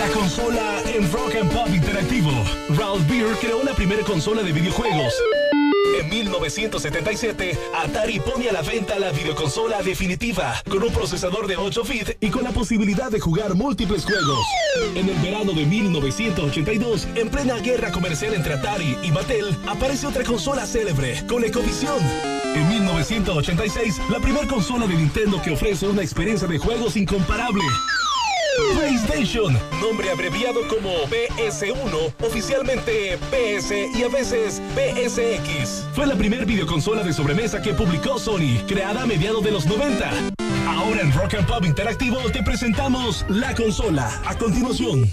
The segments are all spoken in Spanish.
La consola en Rock and Pop Interactivo. Ralph Beer creó la primera consola de videojuegos. En 1977, Atari pone a la venta la videoconsola definitiva, con un procesador de 8 bits y con la posibilidad de jugar múltiples juegos. En el verano de 1982, en plena guerra comercial entre Atari y Mattel, aparece otra consola célebre, con Ecovisión. En 1986, la primera consola de Nintendo que ofrece una experiencia de juegos incomparable. PlayStation, nombre abreviado como PS1, oficialmente PS y a veces PSX. Fue la primera videoconsola de sobremesa que publicó Sony, creada a mediados de los 90. Ahora en Rock and Pop Interactivo te presentamos la consola. A continuación.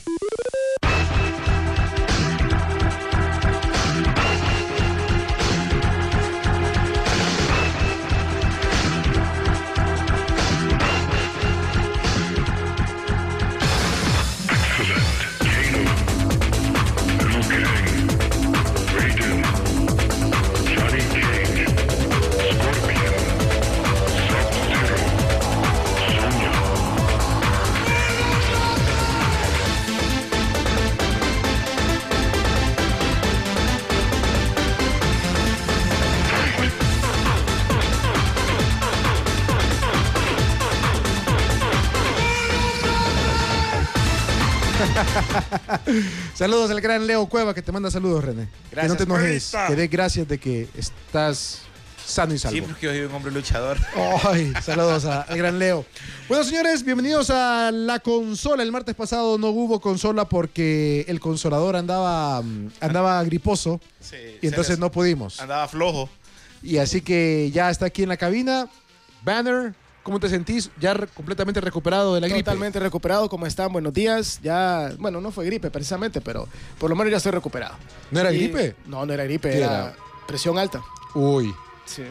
saludos al gran Leo Cueva que te manda saludos, René. Gracias, que no te enojes. Que dé gracias de que estás sano y salvo. Sí, porque yo soy un hombre luchador. Ay, saludos a- al gran Leo. Bueno, señores, bienvenidos a la consola. El martes pasado no hubo consola porque el consolador andaba, mm, andaba griposo Sí, y entonces no pudimos. Andaba flojo. Y así que ya está aquí en la cabina. Banner, ¿cómo te sentís? Ya re- completamente recuperado de la gripe. Totalmente recuperado, ¿cómo están? Buenos días. Ya, bueno, no fue gripe precisamente, pero por lo menos ya estoy recuperado. ¿No era Y- gripe? No, no era gripe, ¿Qué era, era? presión alta. Uy. Sí.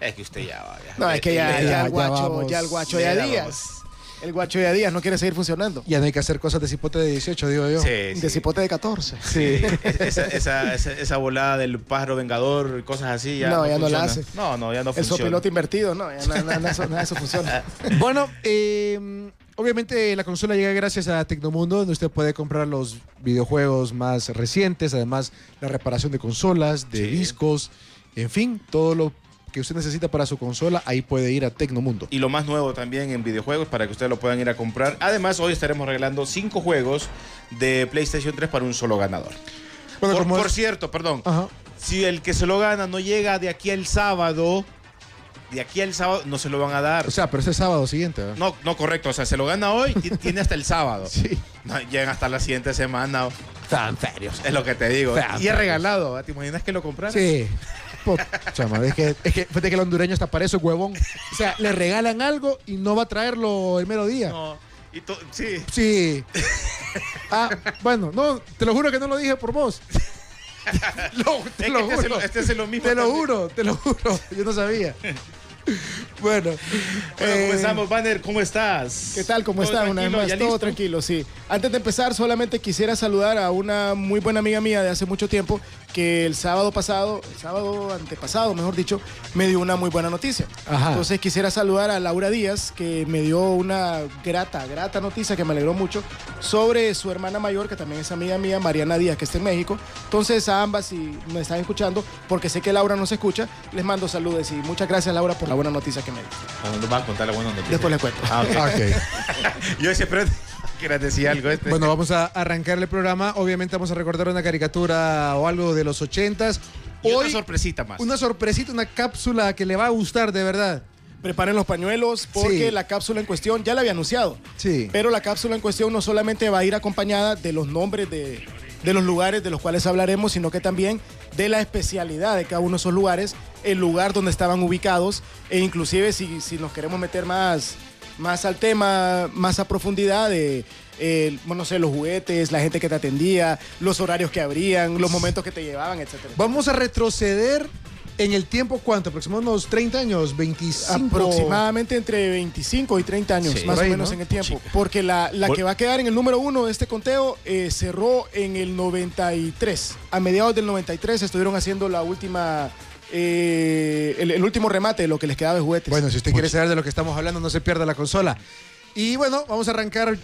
Es que usted ya va. ya. No, es que ya, ya ya el guacho, ya el guacho ya días. El guacho ya días no quiere seguir funcionando. Ya no hay que hacer cosas de cipote de 18, digo yo. Sí, De sí. cipote de 14. Sí, esa, esa, esa, esa volada del pájaro vengador, cosas así, ya No, no, ya no la hace. No, no, ya no El funciona. sopilote invertido, no, ya nada, nada, nada, eso, nada de eso funciona. Bueno, eh, obviamente la consola llega gracias a Tecnomundo, donde usted puede comprar los videojuegos más recientes, además la reparación de consolas, de Sí. discos, en fin, todo lo que usted necesita para su consola, ahí puede ir a Tecnomundo. Y lo más nuevo también en videojuegos para que ustedes lo puedan ir a comprar. Además, hoy estaremos regalando cinco juegos de PlayStation 3 para un solo ganador. Bueno, por, cierto, perdón, Ajá. si el que se lo gana no llega de aquí al sábado, de aquí al sábado no se lo van a dar. O sea, pero este sábado siguiente, ¿verdad? no, no, correcto. O sea, se lo gana hoy, ti- tiene hasta el sábado. Sí. No, llegan hasta la siguiente semana. Tan serios. Es lo que te digo. Y es regalado. ¿Te imaginas que lo compraras? Sí. Madre, es que, es que, fíjate que el hondureño está para eso, huevón. O sea, le regalan algo y no va a traerlo el mero día. No. Y sí. Sí. Ah, bueno, no, te lo juro que no lo dije por vos. No, te Es lo este, juro. lo, este hace lo mismo. Te lo también. juro, te lo juro. Yo no sabía. Bueno, Bueno, eh, comenzamos, Banner. ¿Cómo estás? ¿Qué tal? ¿Cómo ¿Todo están? Una vez más, ¿Ya todo listo? tranquilo, sí. Antes de empezar, solamente quisiera saludar a una muy buena amiga mía de hace mucho tiempo que el sábado pasado, el sábado antepasado, mejor dicho, me dio una muy buena noticia. Ajá. Entonces quisiera saludar a Laura Díaz, que me dio una grata, grata noticia que me alegró mucho sobre su hermana mayor, que también es amiga mía, Mariana Díaz, que está en México. Entonces a ambas, si me están escuchando, porque sé que Laura nos escucha, les mando saludos y muchas gracias Laura por la buena noticia que me dio. Bueno, nos vas a contar la buena noticia. Después les cuento. Ah, ok. ok. Yo decía, pero quieras decir algo este. Bueno, vamos a arrancar el programa. Obviamente vamos a recordar una caricatura o algo de los ochentas. Y otra sorpresita más. una sorpresita, una cápsula que le va a gustar de verdad. Preparen los pañuelos porque Sí. la cápsula en cuestión ya la había anunciado. Sí. Pero la cápsula en cuestión no solamente va a ir acompañada de los nombres de, de los lugares de los cuales hablaremos, sino que también de la especialidad de cada uno de esos lugares, el lugar donde estaban ubicados e inclusive si, si nos queremos meter más, más al tema, más a profundidad de, eh, bueno, no sé, los juguetes, la gente que te atendía, los horarios que abrían, los momentos que te llevaban, etcétera. Vamos a retroceder en el tiempo, ¿cuánto? Aproximadamente unos 30 años, 25. Aproximadamente entre 25 y 30 años, Sí. más o menos ¿no? en el tiempo. Chica. Porque la, la que va a quedar en el número uno de este conteo eh, cerró en el 93. A mediados del 93 estuvieron haciendo la última. Eh, el, el último remate de lo que les quedaba de juguetes. Bueno, si usted quiere saber de lo que estamos hablando, no se pierda la consola. Y bueno, vamos a arrancar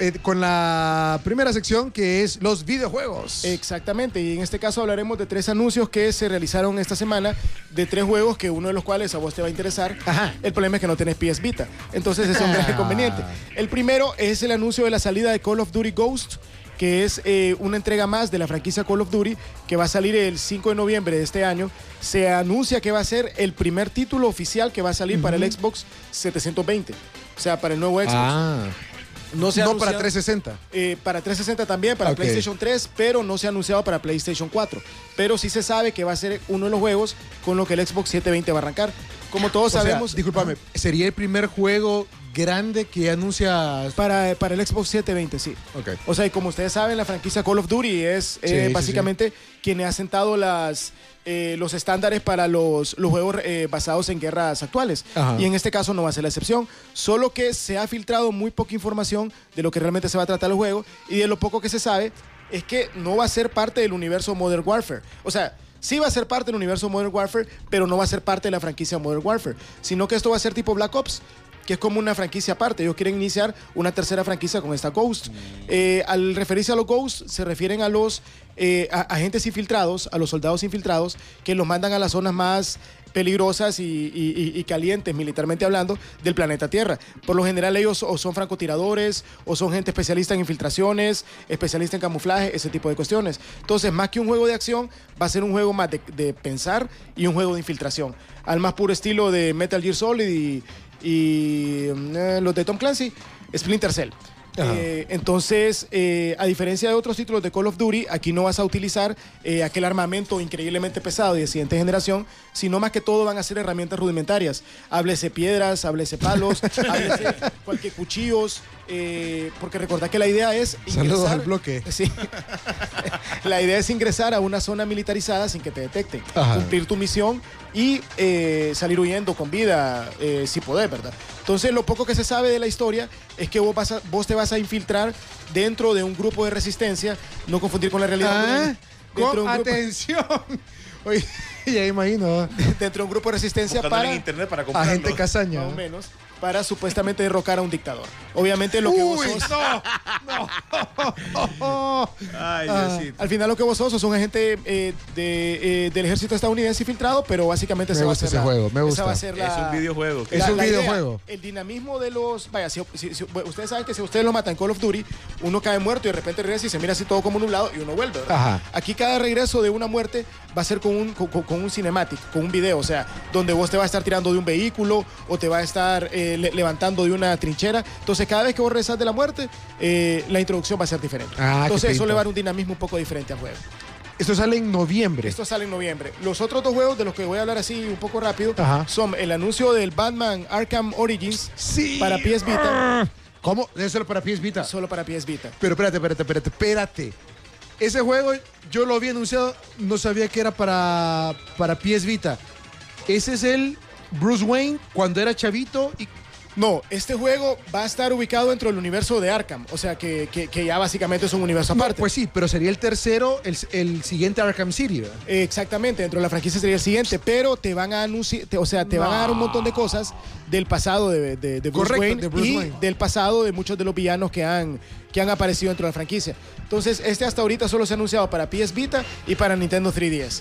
eh, con la primera sección que es los videojuegos. Exactamente, y en este caso hablaremos de tres anuncios que se realizaron esta semana, de tres juegos que uno de los cuales a vos te va a interesar. Ajá. El problema es que no tenés PS Vita, entonces es un gran Ah. inconveniente. El primero es el anuncio de la salida de Call of Duty Ghost, que es eh, una entrega más de la franquicia Call of Duty, que va a salir el 5 de noviembre de este año. Se anuncia que va a ser el primer título oficial que va a salir para el Xbox 720, o sea, para el nuevo Xbox. Ah, no se para anunciado- 360. eh, para 360 también, para Ok. PlayStation 3, pero no se ha anunciado para PlayStation 4. Pero sí se sabe que va a ser uno de los juegos con lo que el Xbox 720 va a arrancar. Como todos O sea, sabemos, discúlpame, sería el primer juego grande que anuncia. para, para el Xbox 720, sí. Ok. O sea, y como ustedes saben, la franquicia Call of Duty es eh, Sí, sí, básicamente quien ha sentado las, eh, los estándares para los, los juegos eh, basados en guerras actuales. Ajá. Y en este caso no va a ser la excepción. Solo que se ha filtrado muy poca información de lo que realmente se va a tratar el juego y de lo poco que se sabe es que no va a ser parte del universo Modern Warfare. O sea, sí va a ser parte del universo Modern Warfare, pero no va a ser parte de la franquicia Modern Warfare, sino que esto va a ser tipo Black Ops que es como una franquicia aparte. Ellos quieren iniciar una tercera franquicia con esta Ghost. Eh, al referirse a los Ghosts, se refieren a los eh, agentes infiltrados, a los soldados infiltrados, que los mandan a las zonas más peligrosas y calientes, militarmente hablando, del planeta Tierra. Por lo general ellos o son francotiradores, o son gente especialista en infiltraciones, especialista en camuflaje, ese tipo de cuestiones. Entonces, más que un juego de acción, va a ser un juego más de, de pensar y un juego de infiltración. Al más puro estilo de Metal Gear Solid y, y, eh, los de Tom Clancy, Splinter Cell. Eh, entonces, eh, a diferencia de otros títulos de Call of Duty, aquí no vas a utilizar eh, aquel armamento increíblemente pesado y de siguiente generación, sino más que todo van a ser herramientas rudimentarias. Háblese piedras, háblese palos, háblese cualquier cuchillos, eh, porque recordad que la idea es Saludos ingresar- al bloque. Sí. la idea es ingresar a una zona militarizada sin que te detecten, Ajá. cumplir tu misión y eh, salir huyendo con vida, eh, si podés, ¿verdad? Entonces, lo poco que se sabe de la historia es que vos, vas a- vos te vas a infiltrar dentro de un grupo de resistencia, no confundir con la realidad. Ah, con atención. Oye, ya imagino. dentro de un grupo de resistencia Buscándolo para, en internet para comprarlo. Agente Casaña. más o menos, para supuestamente derrocar a un dictador. Obviamente lo que vos Uy, sos- no, no. Ay, Ah. Diosito. Al final lo que vos sos sos un agente eh, de, eh, del ejército estadounidense infiltrado, pero básicamente Me esa va a gusta ser ese la- juego, me esa gusta. va a ser la- Es un videojuego. Es un la idea, videojuego. el dinamismo de los... Vaya, si, si- si- bueno, ustedes saben que si ustedes lo matan en Call of Duty, uno cae muerto y de repente regresa y se mira así todo como nublado y uno vuelve, ¿verdad? Ajá. Aquí cada regreso de una muerte va a ser con un, con, con- un cinematic, con un video, o sea, donde vos te vas a estar tirando de un vehículo o te va a estar eh, le- levantando de una trinchera. Entonces, cada vez que vos regresas de la muerte, eh, la introducción va a ser diferente. Ah, Entonces, eso le va a dar un dinamismo un poco diferente al juego. Esto sale en noviembre. Esto sale en noviembre. Los otros dos juegos de los que voy a hablar así un poco rápido Ajá. son el anuncio del Batman Arkham Origins Sí. para PS Vita, ¿Cómo? Eso solo para PS Vita. solo para PS Vita. Pero espérate, espérate, espérate, espérate. Ese juego yo lo había anunciado, no sabía que era para, para PS Vita. Ese es el Bruce Wayne cuando era chavito y No, este juego va a estar ubicado dentro del universo de Arkham, o sea que, que- que ya básicamente es un universo No, aparte. pues sí, pero sería el tercero, el, el siguiente Arkham City, ¿verdad? Eh, Exactamente, dentro de la franquicia sería el siguiente, pero te van a anunciar, o sea, te van a dar un montón de cosas del pasado de, de- de Bruce, Correcto, Wayne de Bruce y Wayne. del pasado de muchos de los villanos que han, que han aparecido dentro de la franquicia. Entonces, este hasta ahorita solo se ha anunciado para PS Vita y para Nintendo 3DS.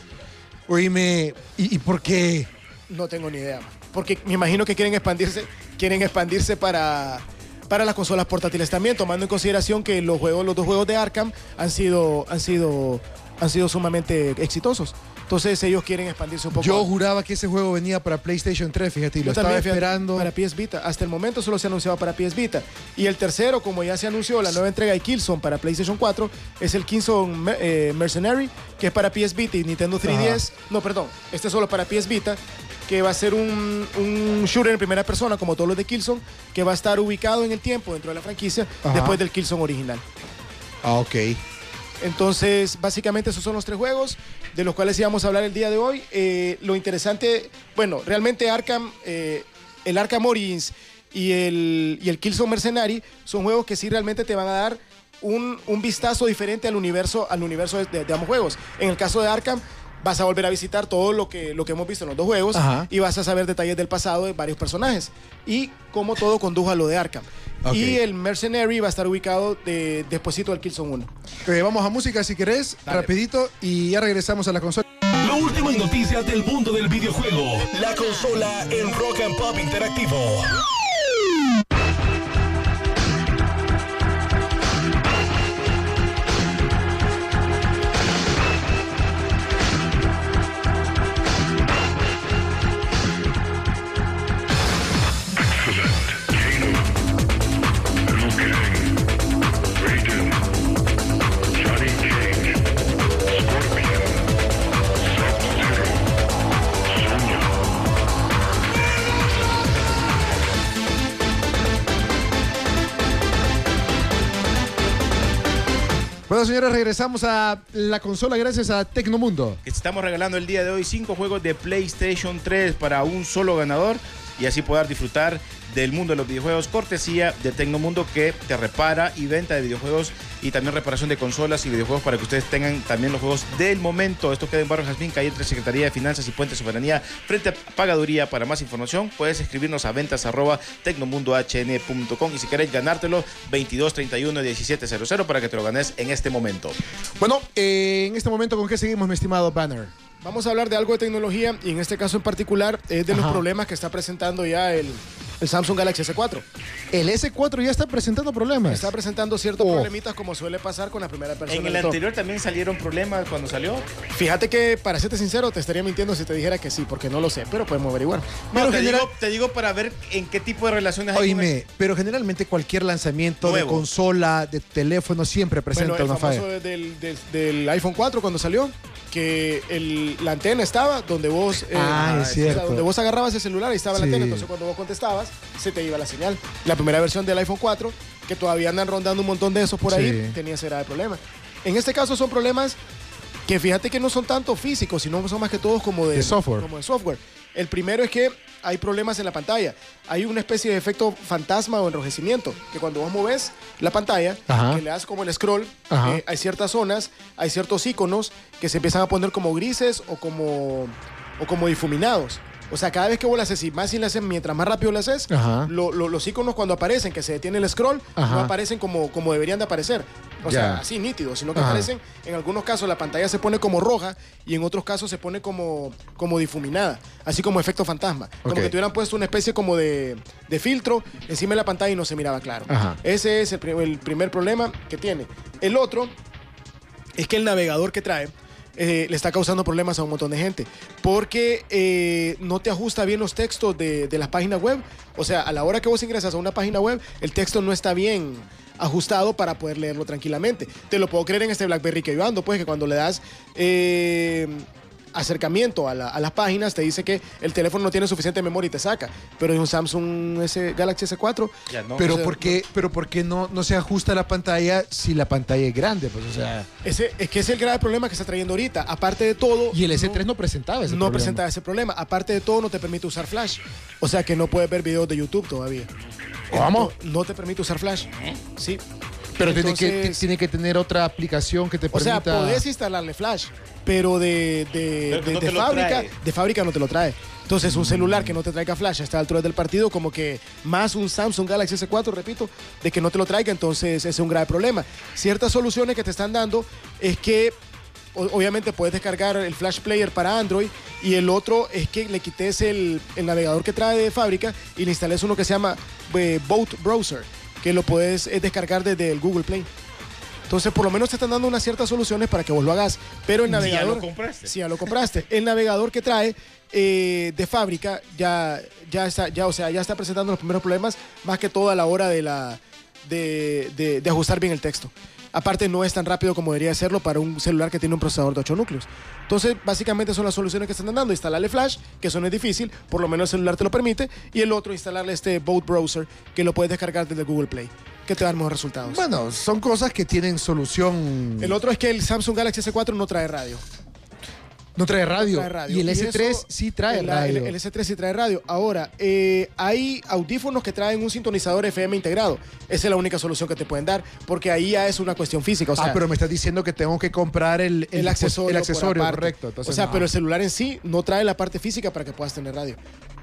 Oíme, ¿y, y por qué? No tengo ni idea, porque me imagino que quieren expandirse, quieren expandirse para para las consolas portátiles también, tomando en consideración que los juegos, los dos juegos de Arkham han sido han sido han sido sumamente exitosos. Entonces ellos quieren expandirse un poco. Yo juraba que ese juego venía para PlayStation 3, fíjate, y lo estaba esperando. para PS Vita. Hasta el momento solo se ha anunciado para PS Vita. Y el tercero, como ya se anunció, la nueva entrega de Killzone para PlayStation 4, es el Killzone eh, Mercenary, que es para PS Vita y Nintendo 3DS. No, perdón, este es solo para PS Vita, que va a ser un, un shooter en primera persona, como todos los de Killzone, que va a estar ubicado en el tiempo dentro de la franquicia, Ajá. después del Killzone original. Ah, ok. Entonces, básicamente esos son los tres juegos de los cuales íbamos a hablar el día de hoy. Eh, lo interesante, bueno, realmente Arkham, eh, el Arkham Origins y el, y el Killzone Mercenary son juegos que sí realmente te van a dar un, un vistazo diferente al universo, al universo de, de ambos juegos. En el caso de Arkham, vas a volver a visitar todo lo que, lo que hemos visto en los dos juegos Ajá. y vas a saber detalles del pasado de varios personajes y cómo todo condujo a lo de Arkham. Y el Mercenary va a estar ubicado de, despuesito del Killzone 1. Eh, vamos a música si querés, Dale. rapidito, y ya regresamos a la consola. Lo último en noticias del mundo del videojuego. La consola en Rock and Pop Interactivo. Bueno, señores, regresamos a la consola gracias a Tecnomundo. Estamos regalando el día de hoy cinco juegos de PlayStation 3 para un solo ganador y así poder disfrutar del mundo de los videojuegos, cortesía de Tecnomundo que te repara y venta de videojuegos y también reparación de consolas y videojuegos para que ustedes tengan también los juegos del momento. Esto queda en Barrio Jazmín, calle entre Secretaría de Finanzas y Puente Soberanía, frente a Pagaduría. Para más información, puedes escribirnos a ventas arroba tecnomundohn.com y si querés ganártelo, 22 31 1700 para que te lo ganes en este momento. Bueno, eh, en este momento, ¿con qué seguimos, mi estimado Banner? Vamos a hablar de algo de tecnología y en este caso en particular es de los problemas que está presentando ya el, el Samsung Galaxy S4. El S4 ya está presentando problemas. Está presentando ciertos Oh. problemitas como suele pasar con la primera persona. En el anterior también salieron problemas cuando salió. Fíjate que, para serte sincero, te estaría mintiendo si te dijera que sí, porque no lo sé, pero podemos averiguar. No, Pero te, general- digo, te digo para ver en qué tipo de relaciones hay el- Oíme, pero generalmente cualquier lanzamiento Nuevo. de consola, de teléfono, siempre presenta Bueno, el una famoso falla. del, del- del iPhone 4 cuando salió, que el- la antena estaba donde vos, eh, Ah, es cierto. donde vos agarrabas el celular y estaba la antena, entonces cuando vos contestabas se te iba la señal. La primera versión del iPhone 4, que todavía andan rondando un montón de esos por ahí, Sí. tenía ese grave problema. En este caso son problemas que fíjate que no son tanto físicos, sino son más que todos como de, De software. Como de software. El primero es que hay problemas en la pantalla. Hay una especie de efecto fantasma o enrojecimiento, que cuando vos moves la pantalla, Ajá. que le das como el scroll, eh, hay ciertas zonas, hay ciertos iconos que se empiezan a poner como grises o como, o como difuminados. O sea, cada vez que vos lo haces, y más si lo haces, mientras más rápido lo haces, Ajá. lo- lo- los iconos cuando aparecen, que se detiene el scroll, Ajá. no aparecen como, como deberían de aparecer. O sea, así nítidos, sino que Ajá. aparecen, en algunos casos la pantalla se pone como roja y en otros casos se pone como, como difuminada, así como efecto fantasma. Como que te hubieran puesto una especie como de, de filtro encima de la pantalla y no se miraba claro. Ajá. Ese es el primer problema que tiene. El otro es que el navegador que trae eh, le está causando problemas a un montón de gente porque eh, no te ajusta bien los textos de, de las páginas web. O sea, a la hora que vos ingresas a una página web, el texto no está bien ajustado para poder leerlo tranquilamente. Te lo puedo creer en este BlackBerry que yo ando, pues que cuando le das eh, acercamiento a, la- a las páginas te dice que el teléfono no tiene suficiente memoria y te saca. Pero en un Samsung S Galaxy S4 Ya, no. pero o sea, ¿por qué, pero ¿por qué no, no se ajusta la pantalla si la pantalla es grande? Pues, o sea, ese, es que ese es el grave problema que está trayendo ahorita. Aparte de todo... y el S3 no, presentaba ese no problema. presenta ese problema. Aparte de todo, no te permite usar Flash. O sea que no puedes ver videos de YouTube todavía. ¿Cómo? No, no te permite usar Flash. Sí. Pero tiene, que, tiene que tener otra aplicación que te O sea, permita... podés instalarle Flash, pero de, de, Pero de- no fábrica, de fábrica no te lo trae. Entonces, un celular que no te traiga Flash a esta altura del partido, como que más un Samsung Galaxy S4, repito, de que no te lo traiga, entonces ese es un grave problema. Ciertas soluciones que te están dando es que obviamente puedes descargar el Flash Player para Android y el otro es que le quites el, el navegador que trae de fábrica y le instales uno que se llama eh, Boat Browser, que lo puedes eh, descargar desde el Google Play. Entonces, por lo menos te están dando unas ciertas soluciones para que vos lo hagas. Pero el Si ya navegador. lo compraste. Si ya lo compraste. El navegador que trae eh, de fábrica ya, ya está, ya, o sea, ya está presentando los primeros problemas, más que todo a la hora de la de, de- de ajustar bien el texto. Aparte, no es tan rápido como debería serlo para un celular que tiene un procesador de 8 núcleos. Entonces, básicamente son las soluciones que están dando. Instalarle Flash, que eso no es difícil, por lo menos el celular te lo permite. Y el otro, instalarle este Boat Browser, que lo puedes descargar desde Google Play, que te da mejores resultados. Bueno, son cosas que tienen solución... El otro es que el Samsung Galaxy S4 no trae radio. No trae radio. trae radio. Y el Y S3 eso, sí trae el, radio. El, el S3 sí trae radio. Ahora, eh, hay audífonos que traen un sintonizador FM integrado. Esa es la única solución que te pueden dar, porque ahí ya es una cuestión física. O sea, ah, pero me estás diciendo que tengo que comprar el, el, accesorio. El accesorio, correcto. Entonces, o sea, no. pero el celular en sí no trae la parte física para que puedas tener radio.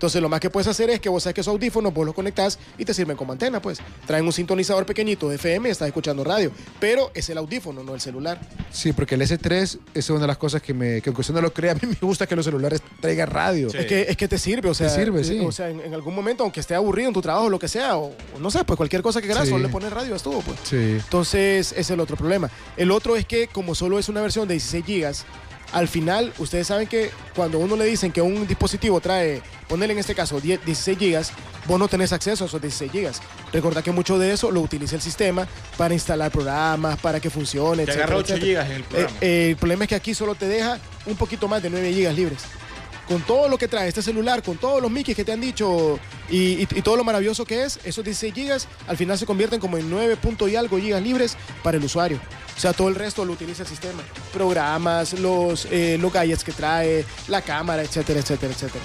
Entonces, lo más que puedes hacer es que vos sabes que esos audífonos, vos los conectás y te sirven como antena, pues. Traen un sintonizador pequeñito de FM y estás escuchando radio. Pero es el audífono, no el celular. Sí, porque el S3 es una de las cosas que, me, que aunque usted no lo crea, a mí me gusta que los celulares traigan radio. Sí. Es, que, es que te sirve, o sea, sirve, eh, sí. o sea en, en algún momento, aunque esté aburrido en tu trabajo o lo que sea, o, o no sé, pues cualquier cosa que quieras, Sí. solo le pones radio, estuvo, pues. Sí. Entonces, ese es el otro problema. El otro es que, como solo es una versión de 16 gigas, al final, ustedes saben que cuando uno le dicen que un dispositivo trae, ponerle en este caso 10 16 gigas, vos no tenés acceso a esos 16 gigas. Recordad que mucho de eso lo utiliza el sistema para instalar programas, para que funcione, Te etcétera, agarra 8 etcétera. gigas en el Eh, programa. eh, el problema es que aquí solo te deja un poquito más de 9 gigas libres. Con todo lo que trae este celular, con todos los mickeys que te han dicho y, y- y todo lo maravilloso que es, esos 16 gigas al final se convierten como en 9 punto y algo gigas libres para el usuario. O sea, todo el resto lo utiliza el sistema. Programas, los, eh, los gadgets que trae, la cámara, etcétera, etcétera, etcétera.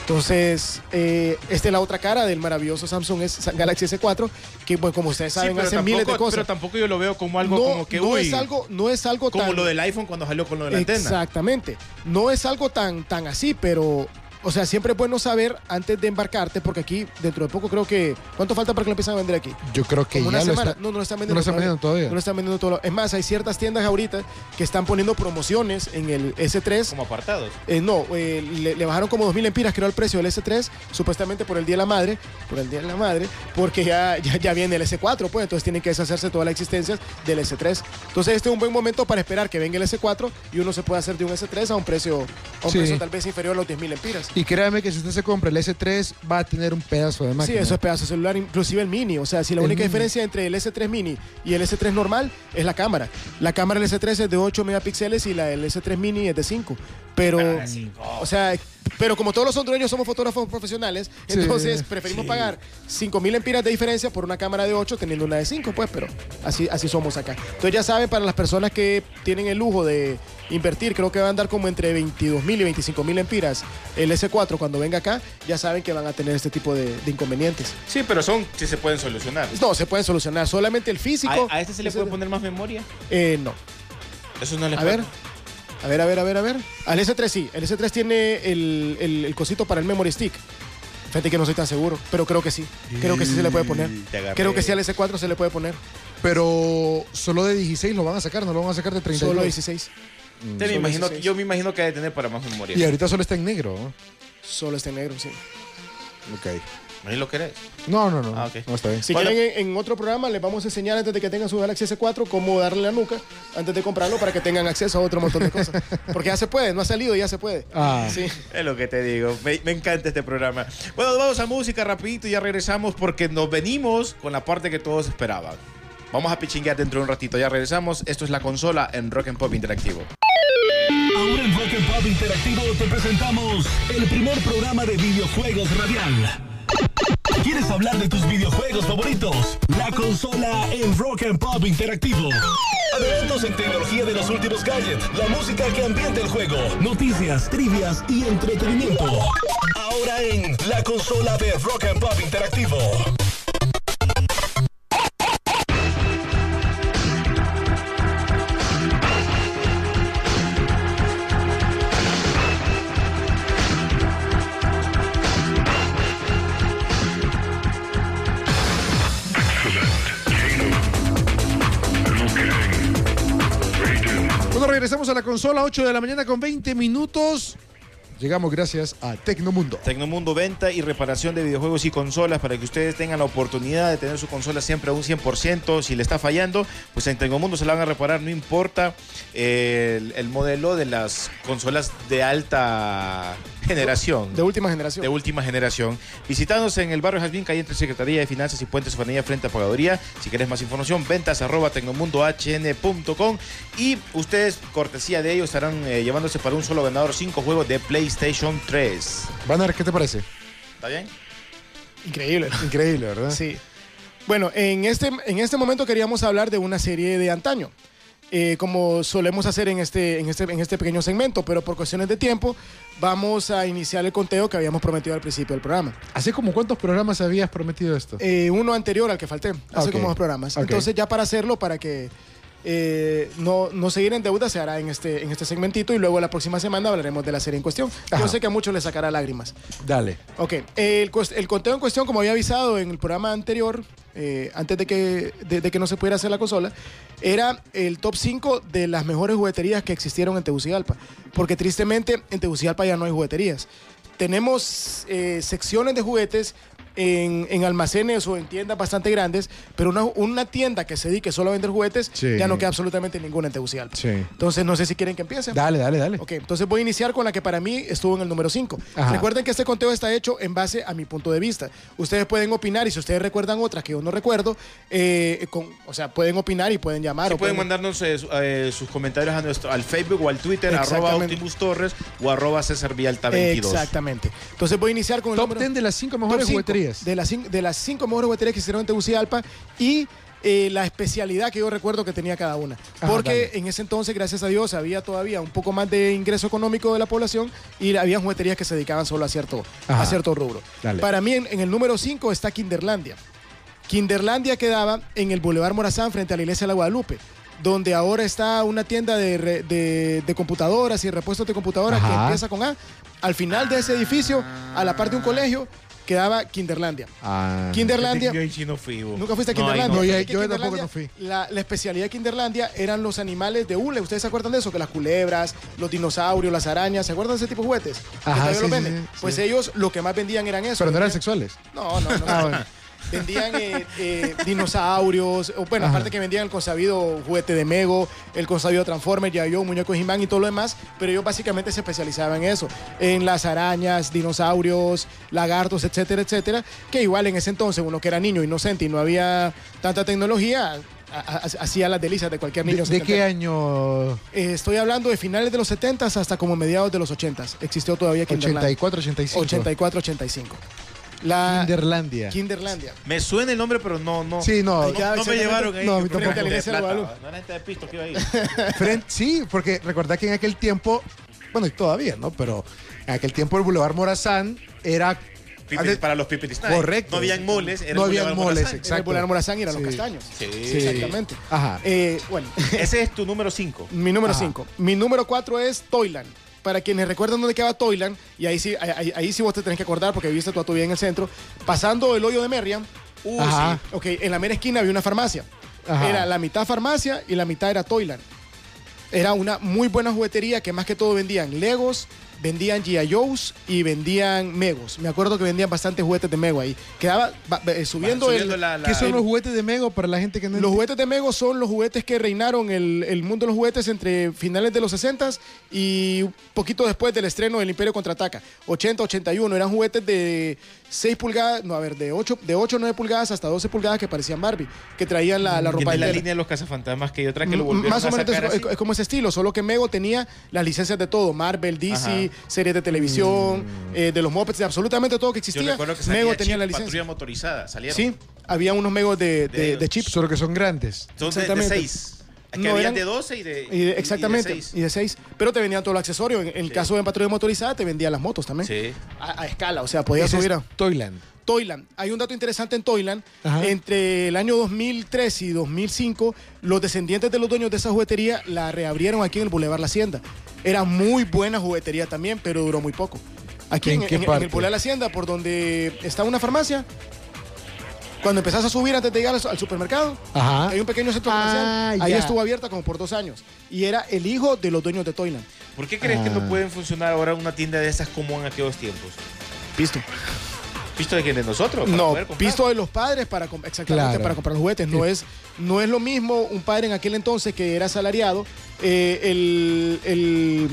Entonces, eh, esta es la otra cara del maravilloso Samsung es Galaxy S4, que bueno, como ustedes saben, pero hace miles de cosas. Pero tampoco yo lo veo como algo no, como que, no uy, es algo, no es algo como tan- lo del iPhone cuando salió con lo de la antena. Exactamente. No es algo tan, tan así, pero, o sea, siempre es bueno saber antes de embarcarte, porque aquí, dentro de poco, creo que. ¿Cuánto falta para que lo empiecen a vender aquí? Yo creo que Como ya una lo semana. está- No, no lo están no vendiendo. lo están vendiendo todavía. No lo están vendiendo todo. Es más, hay ciertas tiendas ahorita que están poniendo promociones en el S3. Como apartados. Eh, no, eh, le, le bajaron como 2.000 empiras, creo, el precio del S3, supuestamente por el Día de la Madre, por el Día de la Madre, porque ya, ya, ya viene el S4, pues, entonces tienen que deshacerse todas las existencias del S3. Entonces este es un buen momento para esperar que venga el S4 y uno se pueda hacer de un S3 a un precio, a un Sí. precio tal vez inferior a los 10.000 empiras. Y créame que si usted se compra el S3, va a tener un pedazo de Sí, máquina. eso es pedazo de celular, inclusive el mini. O sea, si la El única mini. diferencia entre el S3 mini y el S3 normal es la cámara. La cámara del S3 es de 8 megapíxeles y la del S3 mini es de 5. Pero, Ah, sí. o sea, pero como todos los hondureños somos fotógrafos profesionales, Sí, entonces preferimos sí. pagar 5000 empiras de diferencia por una cámara de 8 teniendo una de 5, pues, pero así, así somos acá. Entonces ya saben, para las personas que tienen el lujo de invertir, creo que va a andar como entre 22 mil y 25 mil empiras el S4 cuando venga acá, ya saben que van a tener este tipo de, de inconvenientes. Sí, pero son, sí se pueden solucionar. No, se pueden solucionar. Solamente el físico. ¿A, a este se le puede poner más memoria? Eh, no. Eso no le A ver. A ver, a ver, a ver, a ver. Al S3 sí. El S3 tiene el, el- el cosito para el memory stick. Fíjate que no estoy tan seguro, pero creo que sí. Creo que sí se le puede poner. Te agarré. Creo que sí al S4 se le puede poner. Pero solo de 16 lo van a sacar, no lo van a sacar de 32. Solo 16. Te me Solo imagino, 16. yo me imagino que ha de tener para más memoria. Y ahorita solo está en negro. ¿no? Solo está en negro, sí. Ok. ¿Ahí lo querés? No, no, no. Ah, ok. No está bien. Si Bueno. quieren, en, en otro programa les vamos a enseñar antes de que tengan su Galaxy S4 cómo darle la nuca antes de comprarlo para que tengan acceso a otro montón de cosas. Porque ya se puede, no ha salido, ya se puede. Ah. Sí. Es lo que te digo. Me, me encanta este programa. Bueno, vamos a música rapidito y ya regresamos porque nos venimos con la parte que todos esperaban. Vamos a pichinguear dentro de un ratito. Ya regresamos. Esto es la consola en Rock and Pop Interactivo. Ahora en Rock and Pop Interactivo te presentamos el primer programa de videojuegos radial. ¿Quieres hablar de tus videojuegos favoritos? La consola en Rock and Pop Interactivo. Adelantos en tecnología de los últimos gadgets, la música que ambienta el juego, noticias, trivias y entretenimiento. Ahora en la consola de Rock and Pop Interactivo. A la consola, 8 de la mañana con 20 minutos. Llegamos gracias a Tecnomundo. Tecnomundo Venta y reparación de videojuegos y consolas para que ustedes tengan la oportunidad de tener su consola siempre a un 100%. Si le está fallando, pues en Tecnomundo se la van a reparar, no importa eh, el, el modelo de las consolas de alta generación. De última generación. de última generación. Visítanos en el barrio Jazmín, calle entre Secretaría de Finanzas y Puentes Fanilla frente a Pagaduría. Si quieres más información, ventas arroba tecnomundohn.com y ustedes, cortesía de ellos, estarán eh, llevándose para un solo ganador cinco juegos de PlayStation 3. Banner, ¿qué te parece? ¿Está bien? Increíble. ¿no? Increíble, ¿verdad? Sí. Bueno, en este, en este momento queríamos hablar de una serie de antaño. Eh, como solemos hacer en este, en, este, en este pequeño segmento, pero por cuestiones de tiempo vamos a iniciar el conteo que habíamos prometido al principio del programa. ¿Hace como cuántos programas habías prometido esto? Eh, uno anterior al que falté, hace como dos programas. Entonces ya para hacerlo, para que eh, no, no seguir en deuda, se hará en este, en este segmentito y luego la próxima semana hablaremos de la serie en cuestión. Ajá. Yo sé que a muchos les sacará lágrimas. Dale. Ok, el, el conteo en cuestión, como había avisado en el programa anterior, eh, antes de que, de, de que no se pudiera hacer la consola, era el top 5 de las mejores jugueterías que existieron en Tegucigalpa. Porque tristemente en Tegucigalpa ya no hay jugueterías. Tenemos eh, secciones de juguetes en, en almacenes o en tiendas bastante grandes, pero una, una tienda que se dedique solo a vender juguetes, Sí. ya no queda absolutamente ninguna en Tegucigalpa. Sí. Entonces, no sé si quieren que empiece. Dale, dale, dale. Ok, entonces voy a iniciar con la que para mí estuvo en el número 5. Ajá. Recuerden que este conteo está hecho en base a mi punto de vista. Ustedes pueden opinar y si ustedes recuerdan otras que yo no recuerdo, eh, con- o sea, pueden opinar y pueden llamar. Sí, o pueden mandarnos eh, su- eh, sus comentarios a nuestro, al Facebook o al Twitter, arroba. Optimus Torres o arroba César Villalta 22. Exactamente. Entonces voy a iniciar con el Top número 10 de las 5 top mejores cinco, De las, de las cinco mejores jugueterías que hicieron en Tegucigalpa y eh, la especialidad que yo recuerdo que tenía cada una. Ajá, Porque en ese entonces, gracias a Dios, había todavía un poco más de ingreso económico de la población y había jugueterías que se dedicaban solo a cierto, Ajá. a cierto rubro. Dale. Para mí, en, en el número 5 está Kinderlandia. Kinderlandia quedaba en el Boulevard Morazán frente a la iglesia de la Guadalupe, donde ahora está una tienda de, re- de- de computadoras y repuestos de computadoras que empieza con A. Al final de ese edificio, a la parte de un colegio, quedaba Kinderlandia. Ah. Kinderlandia. Yo ahí sí no fui. bo. Nunca fuiste a No, ahí Kinderlandia. no, yo- Fíjate que yo tampoco Kinderlandia, no fui. La, la especialidad de Kinderlandia eran los animales de hule. ¿Ustedes se acuerdan de eso? Que las culebras, los dinosaurios, las arañas. ¿Se acuerdan de ese tipo de juguetes? Que Ajá, todavía sí, los sí, venden. sí, pues sí. ellos lo que más vendían eran eso. Pero no eran sexuales. no, no, no. Ah, bueno. Vendían eh, eh, dinosaurios, o bueno, Ajá. aparte que vendían el consabido juguete de Mego, el consabido Transformers, Yayo, Muñeco He-Man y todo lo demás, pero ellos básicamente se especializaban en eso, en las arañas, dinosaurios, lagartos, etcétera, etcétera, que igual en ese entonces uno que era niño inocente y no había tanta tecnología, hacía las delicias de cualquier ¿De, niño. de qué año? Eh, estoy hablando de finales de los 70 hasta como mediados de los 80 Existió todavía Kinderlandia. 84, 85. 84, 85. La Kinderlandia. Kinderlandia. Me suena el nombre, pero no, no. Sí, no. No, Ahí queda no me llevaron ahí. no, a mí Yo creo tampoco. que Frente a la de iglesia de plata, Guadalupe. No era gente de pisto que iba ahí. Frente- sí, porque recordad que en aquel tiempo, bueno, y todavía, ¿no? Pero en aquel tiempo el Boulevard Morazán era... Para los Pipiti Snacks. Correcto. No habían moles. era No habían Boulevard moles, Morazán. exacto. El Polar Morazán y eran Sí. los castaños. Sí. Exactamente. Ajá. Eh, bueno, Ese es tu número 5. mi número Ajá. 5. Mi número 4 es Toyland. Para quienes recuerdan dónde quedaba Toyland, y ahí sí, ahí, ahí sí vos te tenés que acordar porque viviste toda tu vida en el centro, pasando el hoyo de Merriam, Uh, Ajá. sí. ok, en la mera esquina había una farmacia. Ajá. Era la mitad farmacia y la mitad era Toyland. Era una muy buena juguetería que más que todo vendían Legos, vendían G.I. Joe's y vendían Megos. Me acuerdo que vendían bastantes juguetes de Mego ahí. Quedaba ba- eh, subiendo, Subiendo el, la- la- ¿Qué son el- los juguetes de Mego para la gente que no Los entiende? juguetes de Mego son los juguetes que reinaron el, el mundo de los juguetes entre finales de los 60 y un poquito después del estreno del Imperio Contraataca. 80, 81. Eran juguetes de 6 pulgadas, no, a ver, de 8, de 8 9 pulgadas hasta 12 pulgadas que parecían Barbie, que traían la, ropa de la línea de los cazafantasmas que hay otra que lo Mm, volvieron Más o a menos sacar es, así. es como ese estilo, solo que Mego tenía las licencias de todo, Marvel, DC, Series de televisión, eh, de los Muppets, de absolutamente todo que Yo existía. recuerdo que salía Mego tenía Chip, la patrulla licencia. motorizada. Salieron. Sí, había unos Megos de, de, ellos. de chip. Solo que son grandes. Son de- de Exactamente. 6. Aquí No, habían eran- de 12 y de. Y de- exactamente, y de seis. y de 6. Pero te vendían todo el accesorio. En, en el Sí. caso de patrulla motorizada, te vendían las motos también. Sí. A, a escala, o sea, podías subir a Toyland. Toyland. Hay un dato interesante en Toyland. Ajá. Entre el año 2003 y 2005, los descendientes de los dueños de esa juguetería la reabrieron aquí en el Boulevard La Hacienda. Era muy buena juguetería también, pero duró muy poco. Aquí ¿En en, qué en- el Boulevard La Hacienda, por donde está una farmacia, cuando empezás a subir antes de llegar al, supermercado, Ajá. hay un pequeño centro Ah, comercial. Ahí ya. estuvo abierta como por dos años. Y era el hijo de los dueños de Toyland. ¿Por qué crees que Ah. no pueden funcionar ahora una tienda de esas como en aquellos tiempos? Pisto. ¿Visto de quién? ¿De nosotros? No, pisto de los padres para exactamente Claro. para comprar los juguetes. No es, no es lo mismo un padre en aquel entonces que era asalariado, eh, el, el-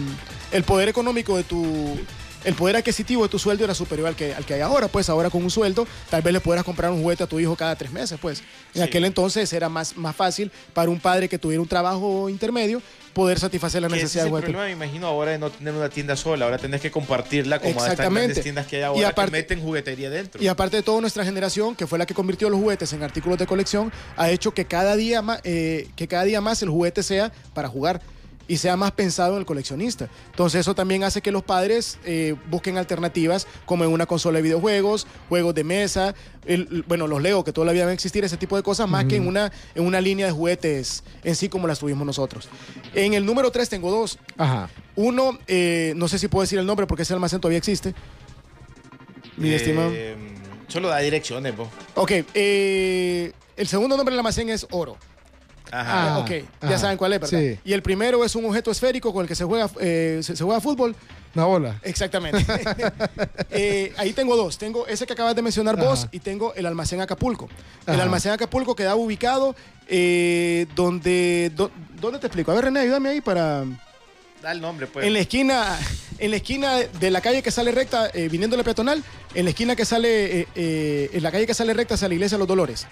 el poder económico de tu el poder adquisitivo de tu sueldo era superior al que, al que hay ahora. Pues ahora con un sueldo, tal vez le pudieras comprar un juguete a tu hijo cada tres meses. Pues en Sí. aquel entonces era más, más fácil para un padre que tuviera un trabajo intermedio poder satisfacer la Que ese necesidad es de el juguete. problema, me imagino, ahora de no tener una tienda sola. Ahora tenés que compartirla como estas Exactamente. grandes tiendas que hay Y ahora aparte- que meten juguetería dentro. Y aparte de todo, nuestra generación, que fue la que convirtió los juguetes en artículos de colección, ha hecho que cada día más, eh, que cada día más el juguete sea para jugar y sea más pensado en el coleccionista. Entonces eso también hace que los padres eh, busquen alternativas como en una consola de videojuegos, juegos de mesa, el- bueno, los Lego, que todavía van a existir, ese tipo de cosas, más que en una, en una línea de juguetes en sí como las tuvimos nosotros. En el número 3 tengo dos. Ajá. Uno, eh, no sé si puedo decir el nombre porque ese almacén todavía existe. Mi Eh, estimado. Solo da direcciones, po. Ok, eh, el segundo nombre del almacén es oro. Ajá. Ah, ok, ya ajá, saben cuál es, ¿verdad? sí. Y el primero es un objeto esférico con el que se juega, eh, se, se juega fútbol. Una bola. Exactamente. Eh, ahí tengo dos. Tengo ese que acabas de mencionar vos y tengo el almacén Acapulco. El almacén Acapulco queda ubicado eh, donde... do- ¿Dónde te explico? A ver, René, ayúdame ahí para... Da el nombre, pues. En la esquina, en la esquina de la calle que sale recta, eh, viniendo la peatonal, en la esquina que sale, eh, eh, en la calle que sale recta hacia la iglesia de los Dolores.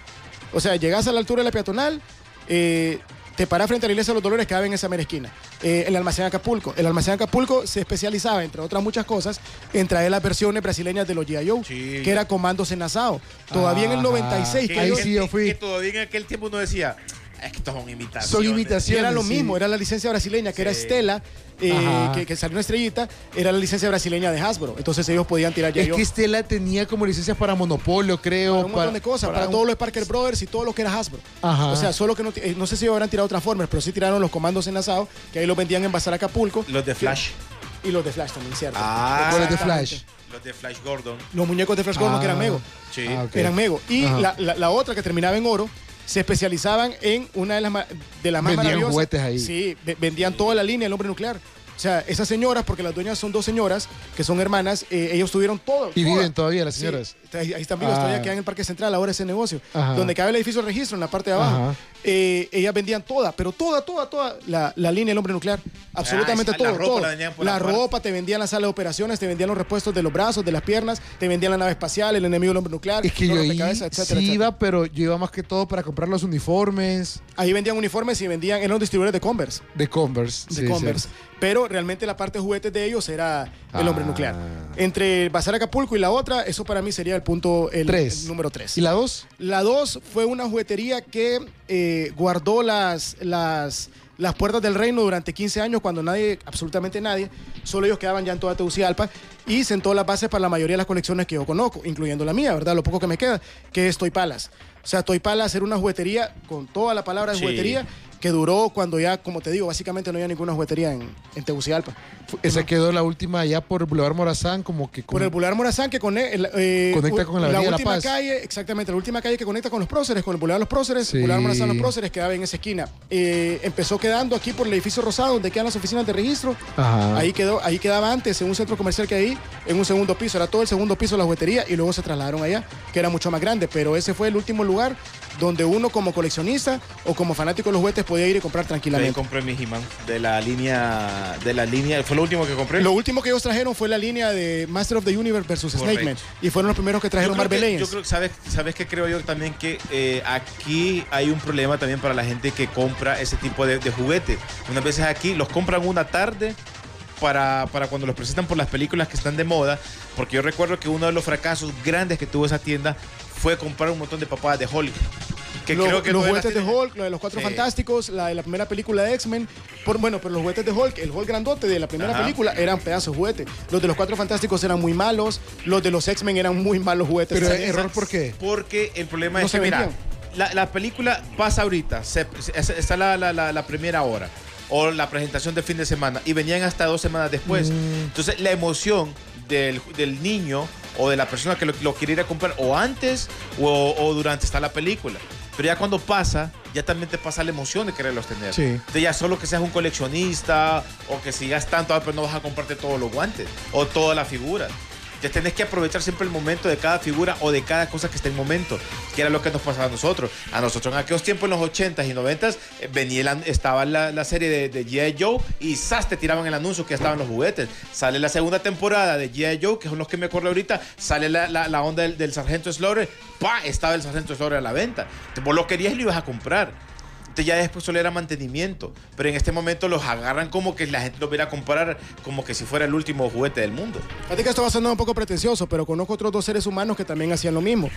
O sea, llegas a la altura de la peatonal, eh, te paras frente a la iglesia de los Dolores, cabe en esa mera esquina. Eh, el almacén Acapulco. El almacén Acapulco se especializaba, entre otras muchas cosas, en traer las versiones brasileñas de los G.I. Joe, Sí. que era Comandos en. Todavía en el Ajá. 96. Que- que Ahí sí yo que- fui. Que todavía en aquel tiempo uno decía, es que estos son imitaciones. Son Y imitaciones. era lo sí. mismo, era la licencia brasileña, que era. Estela, eh, que, que salió una estrellita, era la licencia brasileña de Hasbro. Entonces ellos podían tirar Es G.I. que Estela tenía como licencias para Monopolio, creo. para un montón de cosas, para, un- todos los Parker Brothers y todo lo que era Hasbro. Ajá. O sea, solo que no, eh, no sé si habrán tirado Transformers, pero sí tiraron los comandos en asado, que ahí los vendían en Bazar Acapulco. Los de Flash. Y los de Flash también, ¿cierto? Ah. ¿Cuáles de. Flash? Los de Flash Gordon. Los muñecos de Flash Gordon Ah. que eran Mego. Sí. Ah, ok. Eran Mego. Y la- la otra que terminaba en oro, se especializaban en una de las, de las más Vendían maravillosas. juguetes ahí. Sí, ve- vendían toda la línea del hombre nuclear. O sea, esas señoras, porque las dueñas son dos señoras, que son hermanas, eh, ellos tuvieron todo. Y toda- viven todavía las Sí, señoras. ahí, ahí están vivas, Ah. todavía quedan en el Parque Central, ahora ese negocio. Ajá. Donde cabe el edificio de registro, en la parte de abajo. Eh, ellas vendían toda, pero toda, toda, toda la, la línea del hombre nuclear. Absolutamente Ah, la todo. ropa todo. la por La ropa, te vendían la sala de operaciones, te vendían los repuestos de los brazos, de las piernas, te vendían la nave espacial, el enemigo del hombre nuclear, Es que yo ahí rompecabezas, etcétera, sí etcétera. iba, pero yo iba más que todo para comprar los uniformes Ahí vendían uniformes y vendían, eran los distribuidores de Converse. de Converse. de sí, Converse. sí. Pero realmente la parte de juguetes de ellos era el hombre Ah. nuclear. Entre Bazar Acapulco y la otra, eso para mí sería el punto, el, Tres. el número 3. ¿Y la dos? La 2 fue una juguetería que eh, guardó las, las, las puertas del reino durante 15 años cuando nadie, absolutamente nadie, solo ellos quedaban ya en toda Tegucigalpa y sentó las bases para la mayoría de las colecciones que yo conozco, incluyendo la mía, ¿verdad? Lo poco que me queda, que es Toy Palace. O sea, Toy Palace era una juguetería con toda la palabra de Sí. juguetería que duró cuando ya, como te digo, básicamente no había ninguna juguetería en, en Tegucigalpa. Esa quedó la última allá por Boulevard Morazán, como que Por con- el Boulevard Morazán que conecta, eh, Conecta con la La última Paz. calle, exactamente, la última calle que conecta con los próceres, con el Boulevard Los Próceres, Sí. el Boulevard Morazán Los Próceres quedaba en esa esquina. Eh, empezó quedando aquí por el edificio Rosado, donde quedan las oficinas de registro. Ajá. Ahí quedó, ahí quedaba antes, en un centro comercial que hay ahí, en un segundo piso, era todo el segundo piso de la juguetería y luego se trasladaron allá, que era mucho más grande, pero ese fue el último lugar donde uno como coleccionista o como fanático de los juguetes podía ir y comprar tranquilamente. compré mi He-Man de la línea, de la línea, fue lo último que compré. Lo último que ellos trajeron fue la línea de Master of the Universe versus. Snake Man. Y fueron los primeros que Yo trajeron Marvel que- Legends. Yo creo que, ¿sabes, ¿sabes qué creo yo también? Que eh, aquí hay un problema también para la gente que compra ese tipo de, de juguete. Unas veces aquí los compran una tarde para, para cuando los presentan por las películas que están de moda. Porque yo recuerdo que uno de los fracasos grandes que tuvo esa tienda fue comprar un montón de papadas de Hulk. Que Lo- creo que los juguetes de Hulk, lo de los Cuatro Sí. Fantásticos, la de la primera película de X-Men. Por, bueno, pero los juguetes de Hulk, el Hulk grandote de la primera Ajá. película eran pedazos de juguete. Los de los Cuatro Fantásticos eran muy malos. Los de los X-Men eran muy malos juguetes. Pero, error, ¿por qué? Porque el problema No es que, mira, la, la película pasa ahorita, se- se- está la, la- la- la primera hora, o la presentación de fin de semana, y venían hasta dos semanas después. Mm. Entonces, la emoción del, del niño o de la persona que lo, lo quiere ir a comprar, o antes o, o durante está la película. Pero ya cuando pasa, ya también te pasa la emoción de quererlos tener. Sí. Entonces ya solo que seas un coleccionista o que sigas tanto, ah, pero no vas a comprarte todos los guantes o toda la figura. Ya tenés que aprovechar siempre el momento de cada figura o de cada cosa que esté en momento, que era lo que nos pasaba a nosotros. A nosotros en aquellos tiempos, en los 80s y 90s, eh, venía el an- estaba la, la serie de, de G.I. Joe y ¡zas! te tiraban el anuncio que estaban los juguetes. Sale la segunda temporada de G.I. Joe, que son los que me acuerdo ahorita, sale la, la- la onda del, del Sargento Slaughter, ¡pa! Estaba el Sargento Slaughter a la venta. Vos lo querías y lo ibas a comprar. Ya después solo era mantenimiento. Pero en este momento los agarran como que la gente los viera a comprar como que si fuera el último juguete del mundo. Fíjate que esto va a sonar un poco pretencioso, pero conozco otros dos seres humanos que también hacían lo mismo.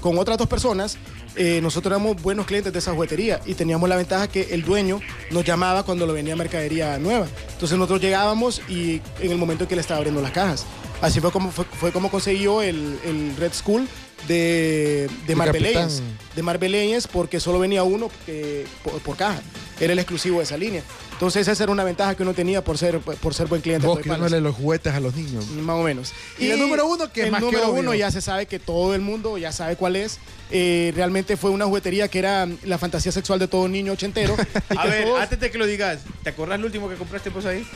Con otras dos personas, eh, nosotros éramos buenos clientes de esa juguetería y teníamos la ventaja que el dueño nos llamaba cuando lo venía mercadería nueva. Entonces nosotros llegábamos y en el momento en que le estaba abriendo las cajas. Así fue como, fue, fue como consiguió el, el Red School de, de. De Marvel Legends porque solo venía uno eh, por, por caja. Era el exclusivo de esa línea. Entonces esa era una ventaja que uno tenía por ser, por ser buen cliente. Vos dándole los juguetes a los niños. Más o menos. Y el número uno, que el más que número uno ya se sabe que todo el mundo ya sabe cuál es. Eh, realmente fue una juguetería que era la fantasía sexual de todo niño ochentero. A que ver, todos- antes de que lo digas, ¿te acordás el último que compraste pues ahí?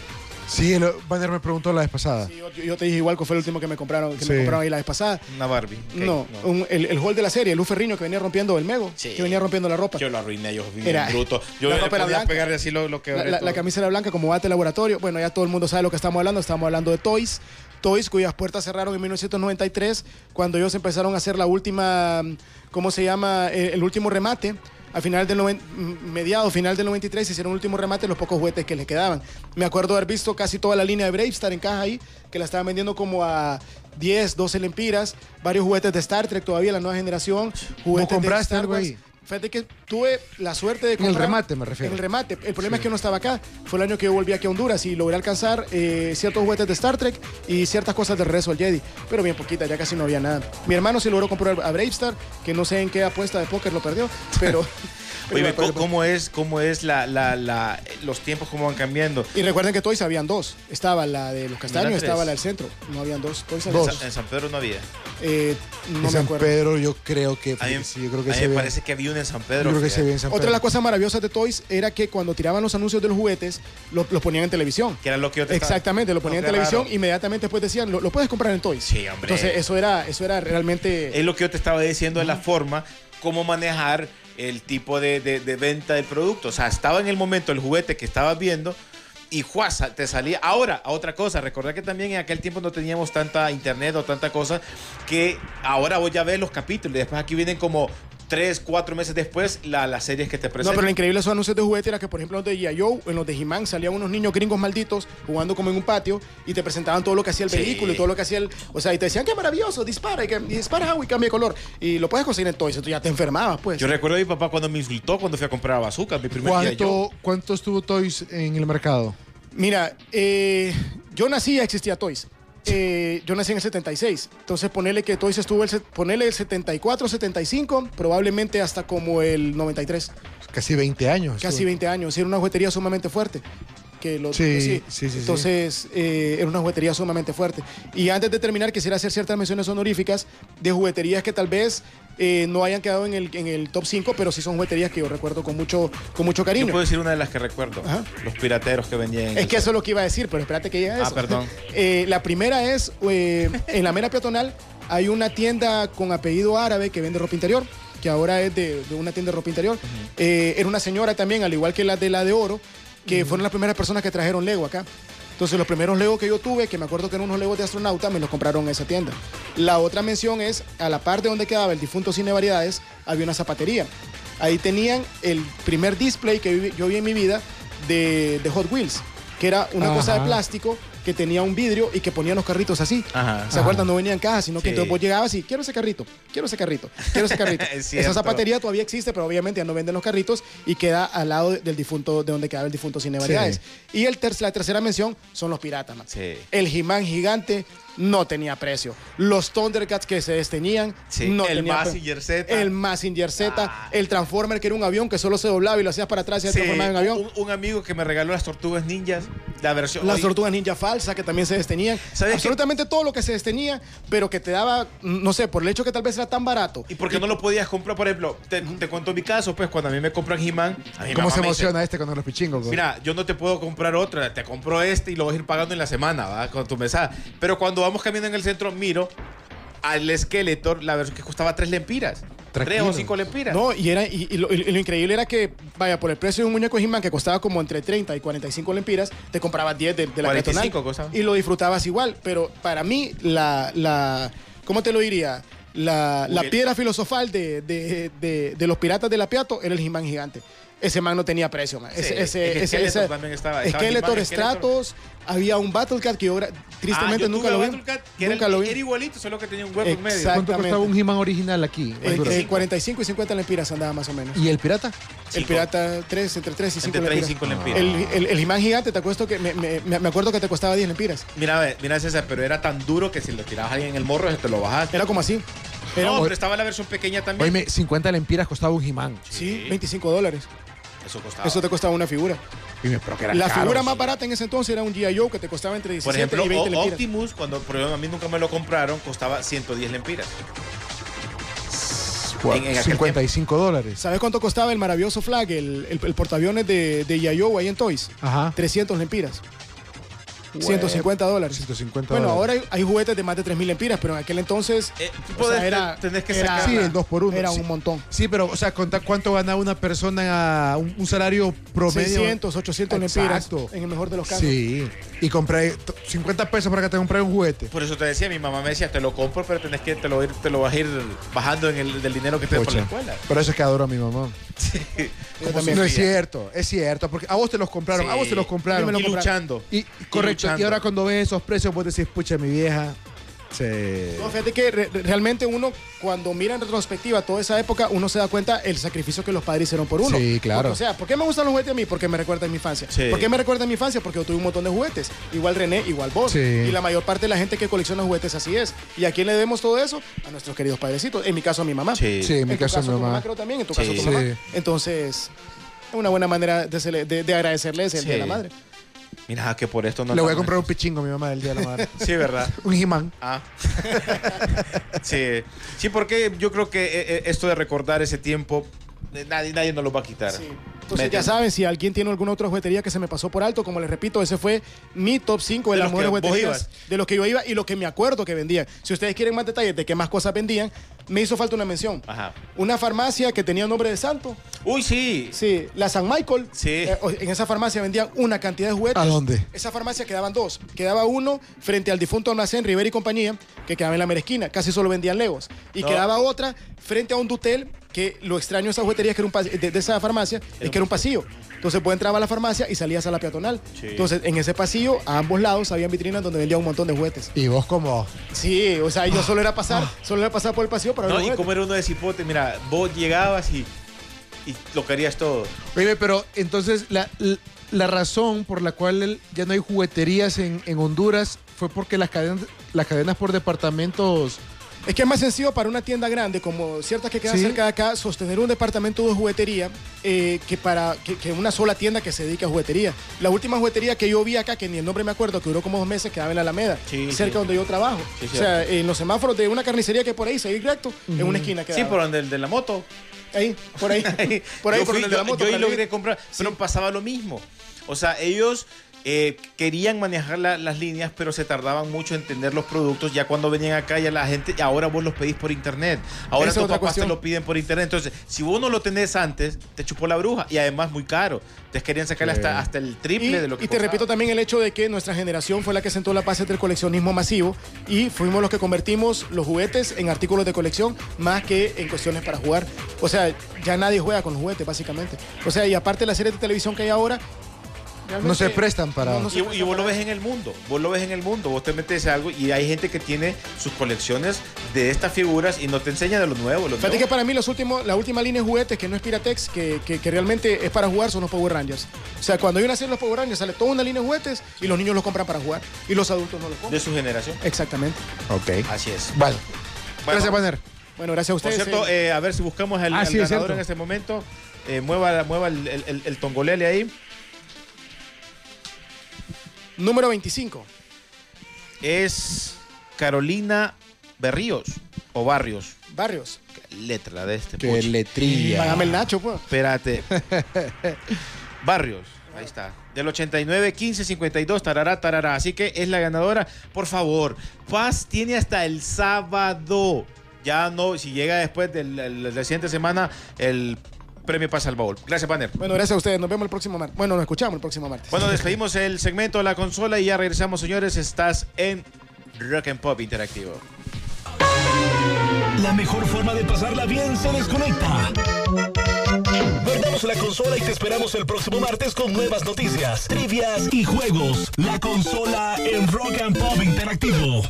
Sí, el, Banner me preguntó la vez pasada. Sí, yo, yo te dije igual que fue el último que me compraron, que Sí. me compraron ahí la vez pasada. Una Barbie. No, un- el, el hall de la serie, el Luz Ferriño que venía rompiendo el Mego, Sí. que venía rompiendo la ropa. Yo lo arruiné, yo vi Era- bruto. Yo la le ropa era podía pegarle así lo, lo que La, la- la camisa era blanca como bate de laboratorio. Bueno, ya todo el mundo sabe lo que estamos hablando. Estamos hablando de Toys. Toys, cuyas puertas cerraron en 1993, cuando ellos empezaron a hacer la última, ¿cómo se llama? Eh, El, último remate. A final del mediado, final del 93, hicieron un último remate los pocos juguetes que les quedaban. Me acuerdo haber visto casi toda la línea de Bravestar en caja ahí, que la estaban vendiendo como a 10, 12 lempiras. Varios juguetes de Star Trek todavía, la nueva generación. Juguetes compraste Star algo Wars. ahí? Fíjate que tuve la suerte de En el comprar. remate, me refiero. En el remate. El problema es que yo no estaba acá. Fue el año que yo volví aquí a Honduras y logré alcanzar eh, ciertos juguetes de Star Trek y ciertas cosas del regreso al Jedi. Pero bien poquita, ya casi no había nada. Mi hermano sí logró comprar a Bravestar, que no sé en qué apuesta de póker lo perdió, pero. Oye, ¿cómo, cómo es, cómo es la, la, la- los tiempos, cómo van cambiando? Y recuerden que Toys habían dos. Estaba la de los castaños estaba la del centro. No habían dos. Toys En, había Sa- en San Pedro no había. Eh, no en me San acuerdo. Pedro yo creo que... Mí, sí, yo creo que a mí se me ve. parece que había uno en San Pedro. Yo creo que se en San Otra de las cosas maravillosas de Toys era que cuando tiraban los anuncios de los juguetes, lo- los ponían en televisión. Que era lo que yo te estaba- Exactamente, lo ponían No, en televisión, raro. inmediatamente después decían, lo, lo puedes comprar en Toys. Sí, hombre. Entonces, eso era, eso era realmente. Es lo que yo te estaba diciendo de la forma, cómo manejar el tipo de, de- de venta del producto. O sea, estaba en el momento el juguete que estabas viendo y ¡juasa! te salía. Ahora, a otra cosa, recordad que también en aquel tiempo no teníamos tanta internet o tanta cosa que ahora vos ya ves los capítulos después aquí vienen como tres, cuatro meses después la- las series que te No, presentan. pero lo increíble de esos anuncios de juguete era que, por ejemplo, en los de G.I. Joe, en los de He-Man, salían unos niños gringos malditos jugando como en un patio y te presentaban todo lo que hacía el Sí. vehículo y todo lo que hacía el. O sea, y te decían, qué maravilloso, dispara, y, que, y dispara agua y cambia de color. Y lo puedes conseguir en Toys, entonces ya te enfermabas, pues. Yo recuerdo a mi papá cuando me insultó cuando fui a comprar a Bazooka, mi primer. ¿Cuánto, ¿Cuánto estuvo Toys en el mercado? Mira, eh, yo nací y ya existía Toys. Eh, yo nací en el 76. Entonces, ponerle que Toys estuvo el, ponerle el 74, 75, probablemente hasta como el 93. Casi 20 años. Casi 20 años. Era una juguetería sumamente fuerte. Que lo, Sí, que sí, sí, sí. Entonces, eh, era una juguetería sumamente fuerte. Y antes de terminar, quisiera hacer ciertas menciones honoríficas de jugueterías que tal vez eh, no hayan quedado en el, en el top 5, pero sí son jugueterías que yo recuerdo con mucho, con mucho Yo cariño. puedo decir una de las que recuerdo. Ajá. Los pirateros que vendían. en Es que eso es lo que iba a decir, pero espérate que llegue a Ah, eso. perdón. Eh, la primera es, eh, en la mera peatonal hay una tienda con apellido árabe que vende ropa interior, que ahora es de, de una tienda de ropa interior. Eh, era una señora también, al igual que la de la de oro, que fueron las primeras personas que trajeron Lego acá. Entonces los primeros Lego que yo tuve, que me acuerdo que eran unos Legos de astronauta, me los compraron en esa tienda. La otra mención es, a la par de donde quedaba el difunto Cine Variedades, había una zapatería. Ahí tenían el primer display que yo vi en mi vida de, de Hot Wheels, que era una cosa de plástico que tenía un vidrio y que ponían los carritos así. Ajá. ¿Se acuerdan? No venían en cajas, sino que Sí. entonces vos llegabas y quiero ese carrito, quiero ese carrito, quiero ese carrito. Es. Esa zapatería todavía existe, pero obviamente ya no venden los carritos y queda al lado del difunto, de donde quedaba el difunto Cine Variedades. Y el ter- la tercera mención son los piratas, man. Sí. El He-Man gigante no tenía precio. Los Thundercats que se desteñían Sí, no el Mazinger Z. El Mazinger Z, Ah. el Transformer que era un avión que solo se doblaba y lo hacías para atrás y se Sí, transformaba en avión. un, un amigo que me regaló las tortugas ninjas, la versión. Las tortugas ninja Falcon. Balsas que también se desteñían. ¿Sabes qué? Absolutamente todo lo que se destenía, pero que te daba, no sé, por el hecho que tal vez era tan barato. ¿Y por qué no lo podías comprar? Por ejemplo, te, te cuento mi caso, pues cuando a mí me compran He-Man, ¿Cómo se me dice, emociona este con los pichingos? güey? Mira, yo no te puedo comprar otra, te compro este y lo vas a ir pagando en la semana, ¿va? Con tu mesada. Pero cuando vamos caminando en el centro, miro al Skeletor, la versión que costaba 3 lempiras. 3 Tranquilo. o 5 lempiras. No, y, era, y, y lo, y lo increíble era que, vaya, por el precio de un muñeco He-Man que costaba como entre 30 y 45 lempiras, te comprabas 10 de, de la 45 peatonal costaba. y lo disfrutabas igual. Pero para mí, la, la ¿cómo te lo diría? La, la piedra filosofal de, de, de- de los piratas del Apiato era el He-Man gigante. Ese man no tenía precio, man. Sí, Ese, es ese, que ese, ese- también estaba- estaba Skeletor. Stratos, había un Battlecat que yo tristemente Ah, yo nunca lo vi. Battlecat, que era, Nunca lo vi. era igualito, solo que tenía un hueco en medio. ¿Cuánto costaba un. He-Man original aquí? en Eh, Honduras? eh, 45 y 50 lempiras andaba más o menos. ¿Y el pirata? El Cinco. pirata 3, entre 3 y 5 Entre 3 y 5 lempiras. El, el, el He-Man gigante, te acuerdo que me, me- me acuerdo que te costaba 10 lempiras. Mira, mira César, pero era tan duro que si lo tirabas ahí en el morro, se te lo bajaste. Era como así. Era no, pero estaba la versión pequeña también. Oye, 50 lempiras costaba un He-Man. sí, 25 dólares. Eso costaba. Eso te costaba una figura. Dime, pero que eran La caros. figura más barata en ese entonces era un G.I. Joe que te costaba entre 17 Por ejemplo, y 20 O- lempiras. Optimus, cuando por ejemplo, a mí nunca me lo compraron, costaba 110 lempiras. Bueno, en- en aquel 55 dólares. ¿Sabes cuánto costaba el maravilloso Flag, el, el, el portaaviones de, de G.I. Joe ahí en Toys? Ajá. 300 lempiras. Güey, 150 dólares. 150 Bueno, dólares. ahora hay, hay juguetes de más de 3.000 lempiras, pero en aquel entonces Eh, tú o sea, podés- era, tenés que era- sacar Sí, el dos por uno, Era sí. un montón. Sí, pero, o sea, contar cuánto ganaba una persona, un, un salario promedio. 600, 800 lempiras, Exacto. en el mejor de los casos. Sí. Y compré t- 50 pesos para que te compré un juguete. Por eso te decía, mi mamá me decía, te lo compro, pero tenés que te lo, ir- te lo vas a ir bajando en el del dinero que te por la escuela. Pero eso es que adoro a mi mamá. Yo también. No es cierto, es cierto, porque a vos te los compraron, Sí. a vos te los compraron. Y lo compraron. luchando. Y, correcto, y ahora cuando ves esos precios vos decís, pucha, mi vieja, se... No, fíjate que re- realmente uno, cuando mira en retrospectiva toda esa época, uno se da cuenta el sacrificio que los padres hicieron por uno. Sí, claro. Porque, o sea, ¿por qué me gustan los juguetes a mí? Porque me recuerda a mi infancia. Sí. ¿Por qué me recuerda a mi infancia? Porque yo tuve un montón de juguetes. Igual René, igual vos. Sí. Y la mayor parte de la gente que colecciona juguetes así es. ¿Y a quién le debemos todo eso? A nuestros queridos padrecitos. En mi caso, a mi mamá. Sí. Sí, en mi tu caso, mi tu mamá. creo también, en tu Sí. caso tu Sí. mamá. Entonces, es una buena manera de, de- de agradecerles el Sí. Día de la Madre. Mira, que por esto no Le voy a comprar un pichingo a mi mamá del Día de la Madre. Sí, ¿verdad? un He-Man. Ah. sí. Sí, porque yo creo que eh, eh, esto de recordar ese tiempo, eh, nadie, nadie nos lo va a quitar. Sí. Entonces, ¿Me ya saben, si alguien tiene alguna otra juguetería que se me pasó por alto, como les repito, ese fue mi top 5 de, De las mejores jugueterías de los que yo iba y lo que me acuerdo que vendían. Si ustedes quieren más detalles de qué más cosas vendían, me hizo falta una mención. Ajá. Una farmacia que tenía nombre de santo. Uy, sí. Sí, la San Michael. Sí. Eh, en esa farmacia vendían una cantidad de juguetes. ¿A dónde? Esa farmacia quedaban dos. Quedaba uno frente al difunto almacén Rivera y compañía, que quedaba en la mera esquina. Casi solo vendían legos. Y No. quedaba otra frente a un dutel, que lo extraño de esa juguetería es que era un de, de esa farmacia, es que era un pasillo. Entonces vos entrabas a la farmacia y salías a la peatonal. Sí. Entonces en ese pasillo, a ambos lados, habían vitrinas donde vendían un montón de juguetes. Y vos como... Sí, o sea, yo solo era pasar, solo era pasar por el pasillo para ver No, y como era uno de cipote, mira, vos llegabas y, y lo querías todo. Oye, pero entonces la, la- la razón por la cual el- ya no hay jugueterías en, en Honduras fue porque las cadenas, las cadenas por departamentos... Es que es más sencillo para una tienda grande, como ciertas que quedan Sí. cerca de acá, sostener un departamento de juguetería eh, que para que, que una sola tienda que se dedique a juguetería. La última juguetería que yo vi acá, que ni el nombre me acuerdo, que duró como dos meses, quedaba en la Alameda, Sí, cerca sí. donde yo trabajo. Sí, o sea, en los semáforos de una carnicería que por ahí, seguir recto, en una esquina Sí, quedaba. por donde el de la moto. Ahí, por ahí. por ahí, yo por fui- donde de la yo- moto. yo ahí logré comprar, pero pasaba lo mismo. O sea, ellos eh, querían manejar la- las líneas, pero se tardaban mucho en tener los productos. Ya cuando venían acá, ya la gente, ahora vos los pedís por internet. Ahora tus papás te lo piden por internet. Entonces, si vos no lo tenés antes, te chupó la bruja. Y además muy caro. Entonces querían sacarle Sí. hasta, hasta el triple Y, de lo que y te repito también el hecho de que nuestra generación fue la que sentó la base del coleccionismo masivo y fuimos los que convertimos los juguetes en artículos de colección más que en cuestiones para jugar. O sea, ya nadie juega con los juguetes, básicamente. O sea, y aparte de las series de televisión que hay ahora... No se prestan para- no- no se Y, vos lo ves en el mundo, vos lo ves en el mundo, vos te metes a algo y hay gente que tiene sus colecciones de estas figuras y no te enseña de lo nuevo. Lo Fíjate nuevo. que para mí los últimos, la última línea de juguetes que no es Piratex, que, que- que realmente es para jugar, son los Power Rangers. O sea, cuando hay una serie de los Power Rangers, sale toda una línea de juguetes y los niños los compran para jugar y los adultos no los de compran. su generación. Exactamente. Ok. Así es. Vale. Bueno, Gracias, Banner. Bueno, gracias a Por ustedes. cierto, eh, eh, a ver si buscamos al, Ah, al sí, es ganador en este momento. Eh, mueva mueva el, el- el- el tongolele ahí. Número 25. es Carolina Berríos o Barrios. Barrios. Qué letra la de este. Qué puchi. letría. Págame el Nacho, pues. Espérate. Barrios. Ahí está. Del 89, 15, 52, tarará, tarará. Así que es la ganadora. Por favor, Paz tiene hasta el sábado. Ya no, si llega después de la, la- la siguiente semana, el premio pasa al baúl. Gracias, Banner. Bueno, gracias a ustedes. Nos vemos el próximo martes. Bueno, nos escuchamos el próximo martes. Bueno, despedimos el segmento de la consola y ya regresamos, señores. Estás en Rock and Pop Interactivo. La mejor forma de pasarla bien se desconecta. Guardamos la consola y te esperamos el próximo martes con nuevas noticias, trivias y juegos. La consola en Rock and Pop Interactivo.